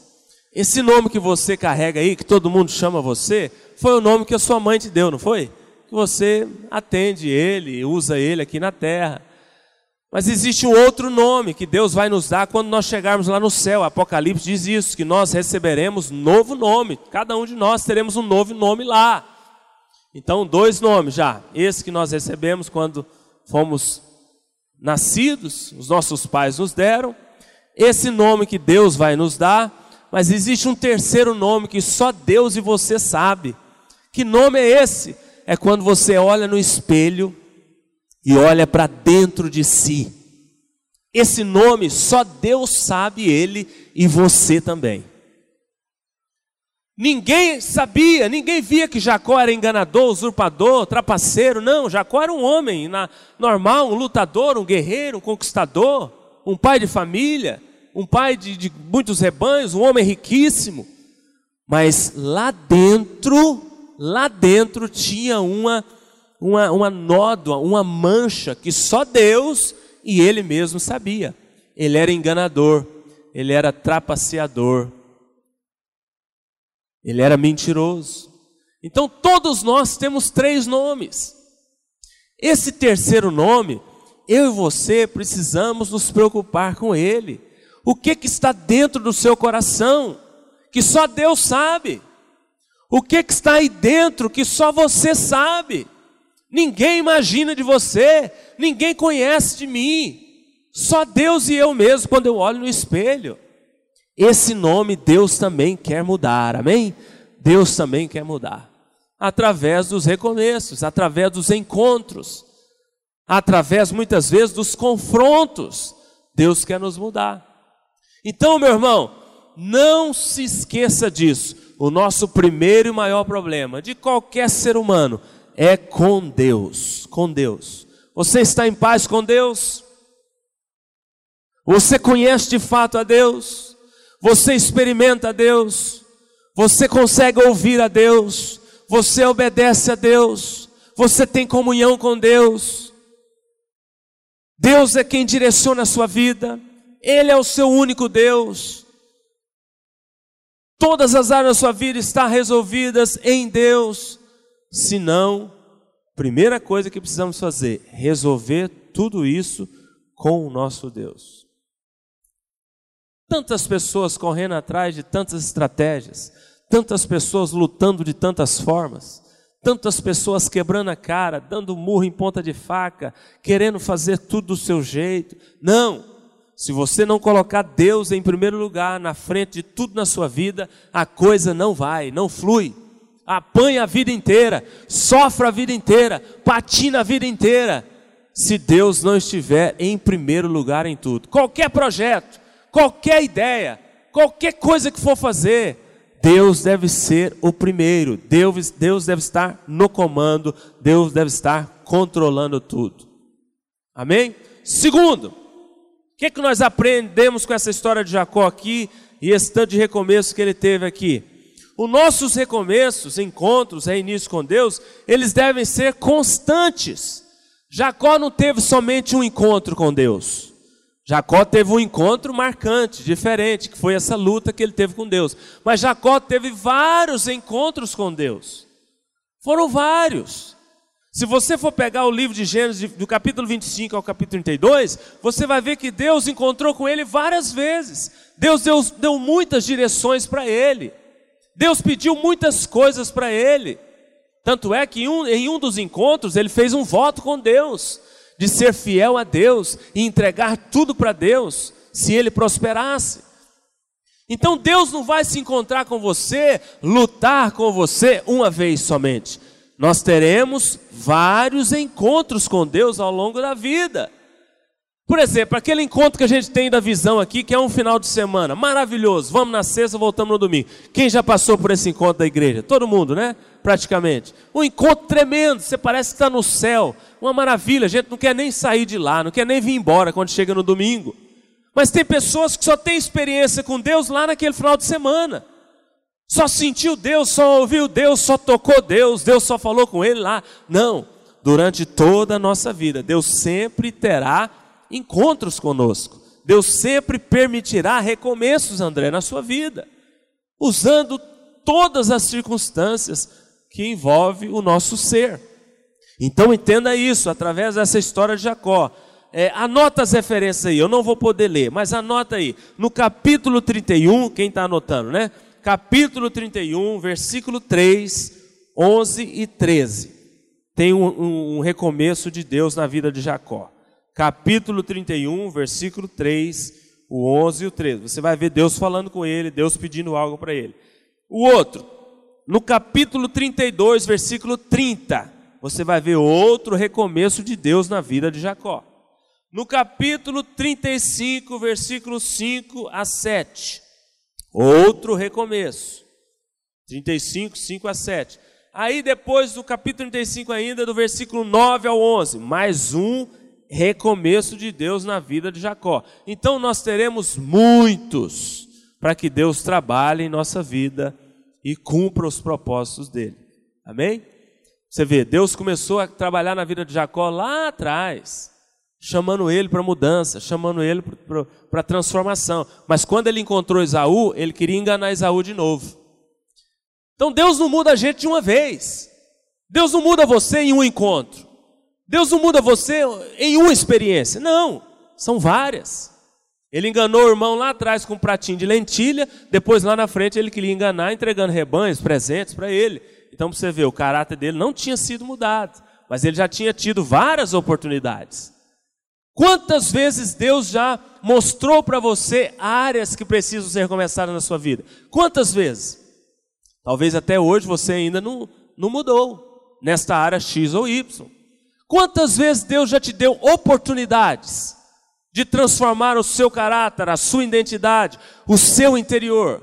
Speaker 1: Esse nome que você carrega aí, que todo mundo chama você, foi o nome que a sua mãe te deu, não foi? Que você atende ele, usa ele aqui na terra. Mas existe um outro nome que Deus vai nos dar quando nós chegarmos lá no céu. Apocalipse diz isso, que nós receberemos novo nome. Cada um de nós teremos um novo nome lá. Então, dois nomes já. Esse que nós recebemos quando fomos nascidos, os nossos pais nos deram. Esse nome que Deus vai nos dar. Mas existe um terceiro nome que só Deus e você sabe. Que nome é esse? É quando você olha no espelho e olha para dentro de si. Esse nome só Deus sabe ele e você também. Ninguém sabia, ninguém via que Jacó era enganador, usurpador, trapaceiro. Não, Jacó era um homem normal, um lutador, um guerreiro, um conquistador, um pai de família, um pai de, de muitos rebanhos, um homem riquíssimo. Mas lá dentro, lá dentro tinha uma, uma, uma nódoa, uma mancha que só Deus e ele mesmo sabia. Ele era enganador, ele era trapaceador ele era mentiroso. Então todos nós temos três nomes. Esse terceiro nome, eu e você precisamos nos preocupar com ele. O que, que está dentro do seu coração? Que só Deus sabe. O que, que está aí dentro que só você sabe? Ninguém imagina de você, ninguém conhece de mim. Só Deus e eu mesmo quando eu olho no espelho. Esse nome Deus também quer mudar, amém? Deus também quer mudar. Através dos recomeços, através dos encontros, através muitas vezes dos confrontos, Deus quer nos mudar. Então, meu irmão, não se esqueça disso. O nosso primeiro e maior problema de qualquer ser humano é com Deus, com Deus. Você está em paz com Deus? Você conhece de fato a Deus? Você experimenta a Deus, você consegue ouvir a Deus, você obedece a Deus, você tem comunhão com Deus. Deus é quem direciona a sua vida, Ele é o seu único Deus. Todas as áreas da sua vida estão resolvidas em Deus. Se não, primeira coisa que precisamos fazer, resolver tudo isso com o nosso Deus. Tantas pessoas correndo atrás de tantas estratégias, tantas pessoas lutando de tantas formas, tantas pessoas quebrando a cara, dando murro em ponta de faca, querendo fazer tudo do seu jeito. Não! Se você não colocar Deus em primeiro lugar, na frente de tudo na sua vida, a coisa não vai, não flui. Apanha a vida inteira, sofre a vida inteira, patina a vida inteira, se Deus não estiver em primeiro lugar em tudo. Qualquer projeto, qualquer ideia, qualquer coisa que for fazer, Deus deve ser o primeiro, Deus, Deus deve estar no comando, Deus deve estar controlando tudo. Amém? Segundo, o que, que nós aprendemos com essa história de Jacó aqui e esse tanto de recomeço que ele teve aqui? Os nossos recomeços, encontros, reinícios com Deus, eles devem ser constantes. Jacó não teve somente um encontro com Deus. Jacó teve um encontro marcante, diferente, que foi essa luta que ele teve com Deus. Mas Jacó teve vários encontros com Deus. Foram vários. Se você for pegar o livro de Gênesis, do capítulo 25 ao capítulo 32, você vai ver que Deus encontrou com ele várias vezes. Deus deu, deu muitas direções para ele. Deus pediu muitas coisas para ele. Tanto é que em um, em um dos encontros ele fez um voto com Deus de ser fiel a Deus e entregar tudo para Deus, se ele prosperasse. Então Deus não vai se encontrar com você, lutar com você uma vez somente. Nós teremos vários encontros com Deus ao longo da vida. Por exemplo, aquele encontro que a gente tem da visão aqui, que é um final de semana, maravilhoso. Vamos na sexta, voltamos no domingo. Quem já passou por esse encontro da igreja? Todo mundo, né? Praticamente. Um encontro tremendo, você parece que está no céu. Uma maravilha, a gente não quer nem sair de lá, não quer nem vir embora quando chega no domingo. Mas tem pessoas que só têm experiência com Deus lá naquele final de semana. Só sentiu Deus, só ouviu Deus, só tocou Deus, Deus só falou com ele lá. Não, durante toda a nossa vida, Deus sempre terá encontros conosco. Deus sempre permitirá recomeços, André, na sua vida, usando todas as circunstâncias que envolve o nosso ser. Então entenda isso através dessa história de Jacó. É, anota as referências aí, eu não vou poder ler, mas anota aí. No capítulo 31, quem está anotando, né? Capítulo 31, versículo 3, 11 e 13. Tem um, um, um recomeço de Deus na vida de Jacó capítulo 31, versículo 3, o 11 e o 13. Você vai ver Deus falando com ele, Deus pedindo algo para ele. O outro, no capítulo 32, versículo 30, você vai ver outro recomeço de Deus na vida de Jacó. No capítulo 35, versículo 5 a 7, outro recomeço. 35, 5 a 7. Aí depois do capítulo 35 ainda, do versículo 9 ao 11, mais um recomeço de Deus na vida de Jacó. Então nós teremos muitos para que Deus trabalhe em nossa vida e cumpra os propósitos dele. Amém? Você vê, Deus começou a trabalhar na vida de Jacó lá atrás, chamando ele para mudança, chamando ele para transformação. Mas quando ele encontrou Esaú, ele queria enganar Esaú de novo. Então Deus não muda a gente de uma vez. Deus não muda você em um encontro. Deus não muda você em uma experiência. Não, são várias. Ele enganou o irmão lá atrás com um pratinho de lentilha, depois lá na frente ele queria enganar entregando rebanhos, presentes para ele. Então você vê, o caráter dele não tinha sido mudado, mas ele já tinha tido várias oportunidades. Quantas vezes Deus já mostrou para você áreas que precisam ser recomeçadas na sua vida? Quantas vezes? Talvez até hoje você ainda não, não mudou nesta área X ou Y. Quantas vezes Deus já te deu oportunidades de transformar o seu caráter, a sua identidade, o seu interior?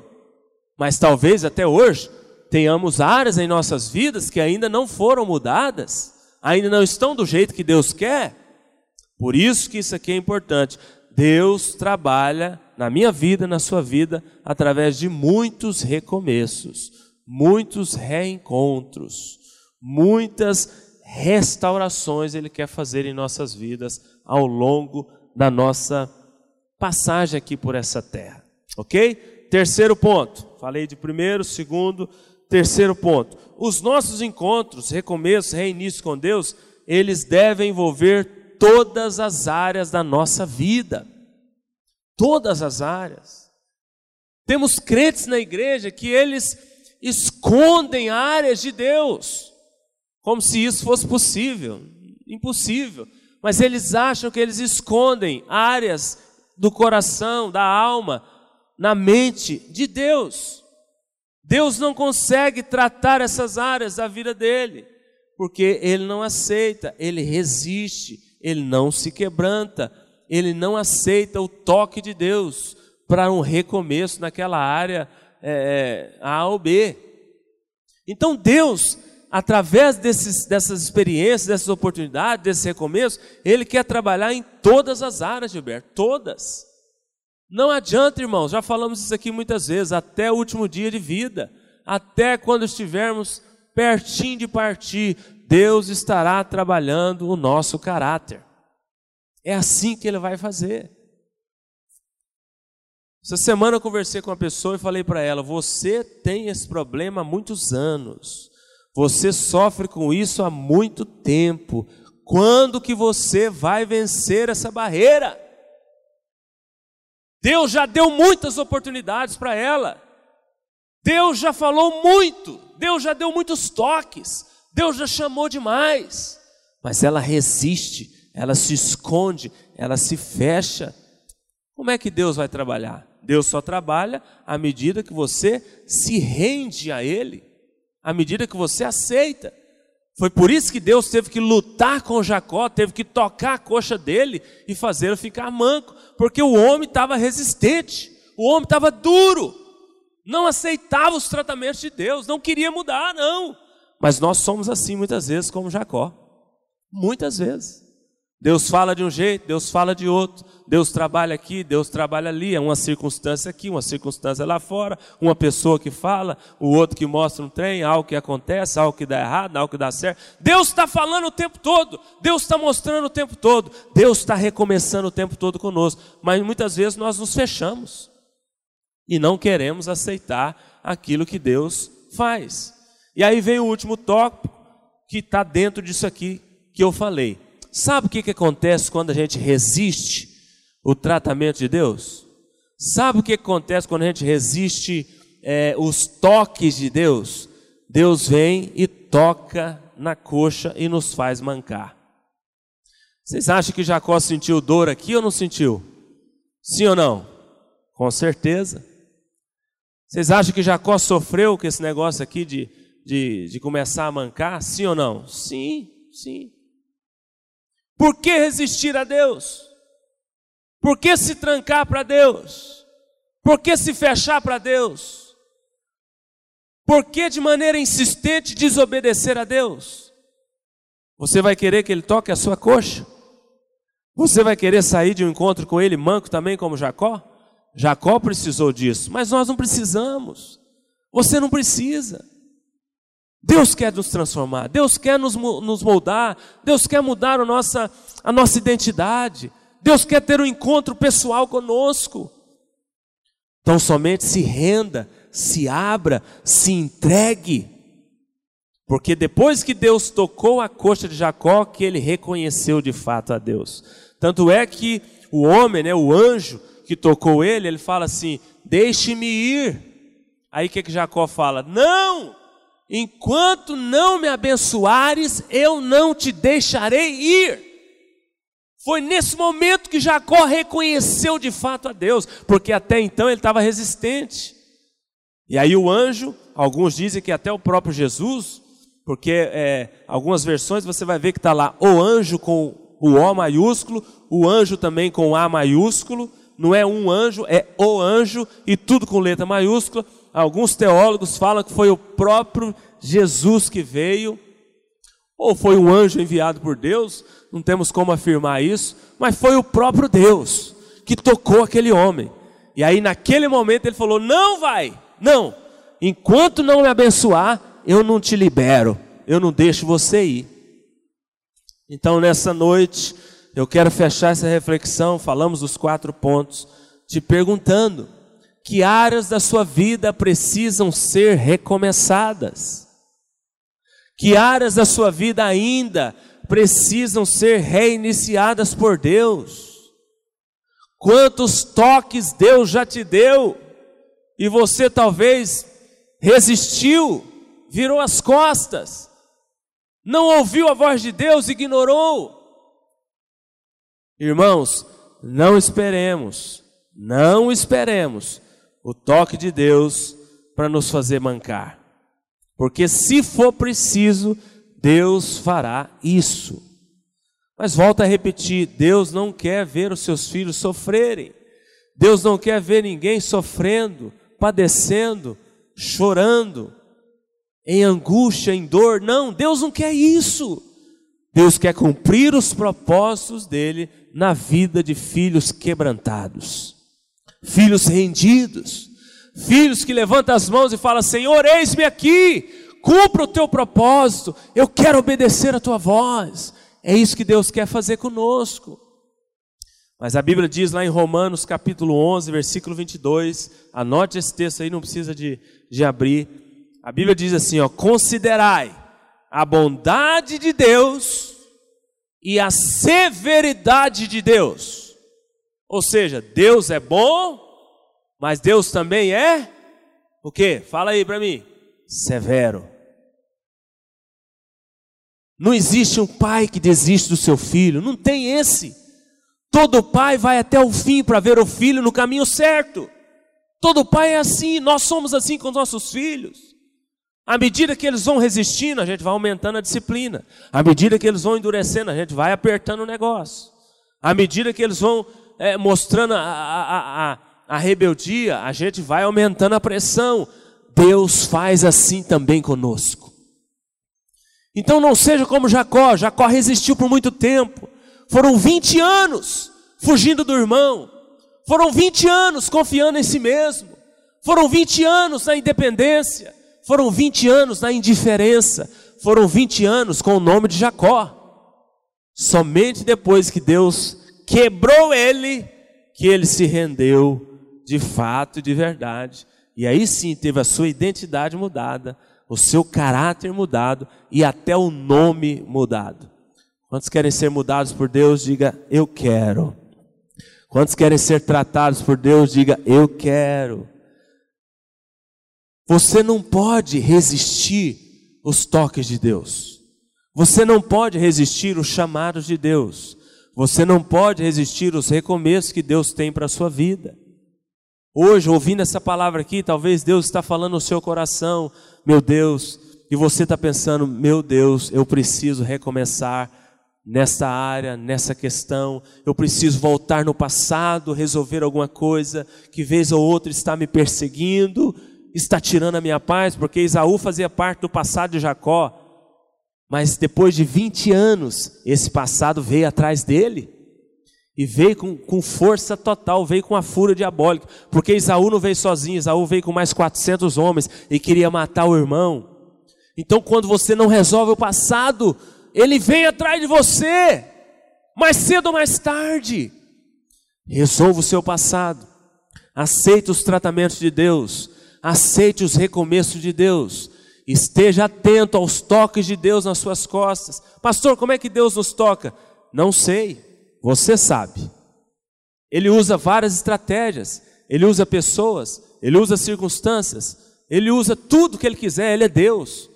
Speaker 1: Mas talvez até hoje tenhamos áreas em nossas vidas que ainda não foram mudadas, ainda não estão do jeito que Deus quer. Por isso que isso aqui é importante. Deus trabalha na minha vida, na sua vida, através de muitos recomeços, muitos reencontros, muitas restaurações Ele quer fazer em nossas vidas ao longo da nossa passagem aqui por essa terra. Ok? Terceiro ponto. Falei de primeiro, segundo, terceiro ponto. Os nossos encontros, recomeços, reinício com Deus, eles devem envolver todas as áreas da nossa vida. Todas as áreas. Temos crentes na igreja que eles escondem áreas de Deus como se isso fosse possível. Impossível. Mas eles acham que eles escondem áreas do coração, da alma, na mente de Deus. Deus não consegue tratar essas áreas da vida dele, porque ele não aceita, ele resiste, ele não se quebranta, ele não aceita o toque de Deus para um recomeço naquela área é, A ou B. Então Deus através desses, dessas experiências, dessas oportunidades, desses recomeços, Ele quer trabalhar em todas as áreas, Gilberto, todas. Não adianta, irmãos, já falamos isso aqui muitas vezes, até o último dia de vida, até quando estivermos pertinho de partir, Deus estará trabalhando o nosso caráter. É assim que Ele vai fazer. Essa semana eu conversei com uma pessoa e falei para ela: Você tem esse problema há muitos anos. Você sofre com isso há muito tempo. Quando que você vai vencer essa barreira? Deus já deu muitas oportunidades para ela. Deus já falou muito. Deus já deu muitos toques. Deus já chamou demais. Mas ela resiste, ela se esconde, ela se fecha. Como é que Deus vai trabalhar? Deus só trabalha à medida que você se rende a Ele à medida que você aceita. Foi por isso que Deus teve que lutar com Jacó, teve que tocar a coxa dele e fazê-lo ficar manco, porque o homem estava resistente, o homem estava duro, não aceitava os tratamentos de Deus, não queria mudar, não. Mas nós somos assim muitas vezes, como Jacó, muitas vezes. Deus fala de um jeito, Deus fala de outro, Deus trabalha aqui, Deus trabalha ali, é uma circunstância aqui, uma circunstância lá fora, uma pessoa que fala, o outro que mostra um trem, algo que acontece, algo que dá errado, algo que dá certo. Deus está falando o tempo todo, Deus está mostrando o tempo todo, Deus está recomeçando o tempo todo conosco, mas muitas vezes nós nos fechamos e não queremos aceitar aquilo que Deus faz. E aí vem o último tópico que está dentro disso aqui que eu falei Sabe o que, que acontece quando a gente resiste o tratamento de Deus? Sabe o que acontece quando a gente resiste é, os toques de Deus? Deus vem e toca na coxa e nos faz mancar. Vocês acham que Jacó sentiu dor aqui ou não sentiu? Sim ou não? Com certeza. Vocês acham que Jacó sofreu com esse negócio aqui de, de, de começar a mancar? Sim ou não? Sim, sim. Por que resistir a Deus? Por que se trancar para Deus? Por que se fechar para Deus? Por que de maneira insistente desobedecer a Deus? Você vai querer que Ele toque a sua coxa? Você vai querer sair de um encontro com Ele manco também, como Jacó? Jacó precisou disso, mas nós não precisamos. Você não precisa. Deus quer nos transformar, Deus quer nos, nos moldar, Deus quer mudar a nossa, a nossa identidade, Deus quer ter um encontro pessoal conosco. Então somente se renda, se abra, se entregue. Porque depois que Deus tocou a coxa de Jacó, que ele reconheceu de fato a Deus. Tanto é que o homem, né, o anjo que tocou ele, ele fala assim: Deixe-me ir. Aí o que, que Jacó fala? Não! Enquanto não me abençoares, eu não te deixarei ir. Foi nesse momento que Jacó reconheceu de fato a Deus, porque até então ele estava resistente. E aí o anjo, alguns dizem que até o próprio Jesus, porque é, algumas versões você vai ver que está lá o anjo com o O maiúsculo, o anjo também com o A maiúsculo, não é um anjo, é o anjo e tudo com letra maiúscula. Alguns teólogos falam que foi o próprio Jesus que veio, ou foi um anjo enviado por Deus, não temos como afirmar isso, mas foi o próprio Deus que tocou aquele homem. E aí, naquele momento, ele falou: Não vai, não, enquanto não me abençoar, eu não te libero, eu não deixo você ir. Então, nessa noite, eu quero fechar essa reflexão, falamos dos quatro pontos, te perguntando: que áreas da sua vida precisam ser recomeçadas? Que áreas da sua vida ainda precisam ser reiniciadas por Deus? Quantos toques Deus já te deu e você talvez resistiu, virou as costas, não ouviu a voz de Deus, ignorou? Irmãos, não esperemos, não esperemos o toque de Deus para nos fazer mancar. Porque se for preciso, Deus fará isso. Mas volta a repetir: Deus não quer ver os seus filhos sofrerem. Deus não quer ver ninguém sofrendo, padecendo, chorando, em angústia, em dor. Não, Deus não quer isso. Deus quer cumprir os propósitos dele na vida de filhos quebrantados filhos rendidos, filhos que levantam as mãos e falam: Senhor, eis-me aqui, cumpra o teu propósito, eu quero obedecer a tua voz. É isso que Deus quer fazer conosco. Mas a Bíblia diz lá em Romanos capítulo 11, versículo 22, anote esse texto aí, não precisa de, de abrir. A Bíblia diz assim: ó, considerai a bondade de Deus e a severidade de Deus. Ou seja, Deus é bom, mas Deus também é o quê? Fala aí para mim. Severo. Não existe um pai que desiste do seu filho, não tem esse. Todo pai vai até o fim para ver o filho no caminho certo. Todo pai é assim, nós somos assim com os nossos filhos. À medida que eles vão resistindo, a gente vai aumentando a disciplina. À medida que eles vão endurecendo, a gente vai apertando o negócio. À medida que eles vão é, mostrando a, a, a, a rebeldia, a gente vai aumentando a pressão. Deus faz assim também conosco. Então não seja como Jacó. Jacó resistiu por muito tempo. Foram 20 anos fugindo do irmão. Foram 20 anos confiando em si mesmo. Foram 20 anos na independência. Foram 20 anos na indiferença. Foram 20 anos com o nome de Jacó. Somente depois que Deus quebrou ele, que ele se rendeu de fato e de verdade. E aí sim teve a sua identidade mudada, o seu caráter mudado e até o nome mudado. Quantos querem ser mudados por Deus, diga eu quero. Quantos querem ser tratados por Deus, diga eu quero. Você não pode resistir os toques de Deus. Você não pode resistir os chamados de Deus. Você não pode resistir os recomeços que Deus tem para a sua vida. Hoje, ouvindo essa palavra aqui, talvez Deus está falando no seu coração, meu Deus, e você está pensando, meu Deus, eu preciso recomeçar nessa área, nessa questão, eu preciso voltar no passado, resolver alguma coisa que vez ou outra está me perseguindo, está tirando a minha paz, porque Isaú fazia parte do passado de Jacó. Mas depois de 20 anos, esse passado veio atrás dele. E veio com, com força total, veio com a fúria diabólica. Porque Isaú não veio sozinho, Isaú veio com mais 400 homens e queria matar o irmão. Então, quando você não resolve o passado, ele vem atrás de você, mais cedo ou mais tarde. Resolva o seu passado, aceite os tratamentos de Deus, aceite os recomeços de Deus, esteja atento aos toques de Deus nas suas costas. Pastor, como é que Deus nos toca? Não sei, você sabe. Ele usa várias estratégias, ele usa pessoas, ele usa circunstâncias, ele usa tudo que ele quiser, ele é Deus.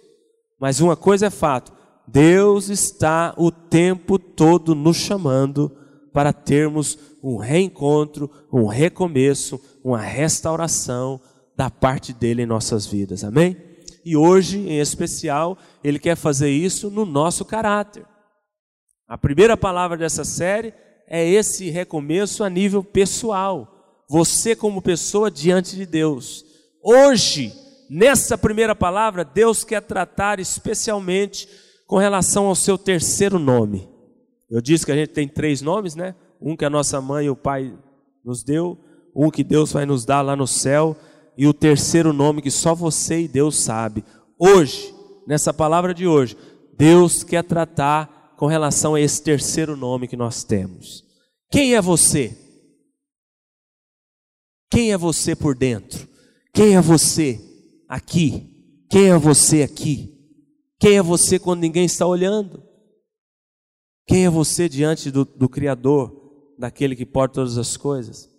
Speaker 1: Mas uma coisa é fato: Deus está o tempo todo nos chamando para termos um reencontro, um recomeço, uma restauração, da parte dele em nossas vidas, amém? E hoje, em especial, ele quer fazer isso no nosso caráter. A primeira palavra dessa série é esse recomeço a nível pessoal. Você, como pessoa, diante de Deus. Hoje, nessa primeira palavra, Deus quer tratar especialmente com relação ao seu terceiro nome. Eu disse que a gente tem três nomes, né? Um que a nossa mãe e o pai nos deu, um que Deus vai nos dar lá no céu e o terceiro nome que só você e Deus sabe. Hoje, nessa palavra de hoje, Deus quer tratar com relação a esse terceiro nome que nós temos. Quem é você? Quem é você por dentro? Quem é você aqui? Quem é você aqui? Quem é você quando ninguém está olhando? Quem é você diante do, do Criador, daquele que pode todas as coisas?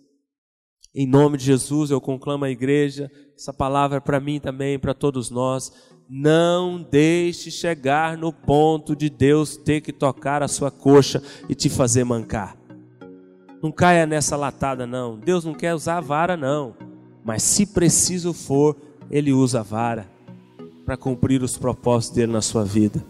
Speaker 1: Em nome de Jesus, eu conclamo a igreja, essa palavra é para mim também, para todos nós. Não deixe chegar no ponto de Deus ter que tocar a sua coxa e te fazer mancar. Não caia nessa latada, não. Deus não quer usar a vara, não. Mas se preciso for, Ele usa a vara para cumprir os propósitos dele na sua vida.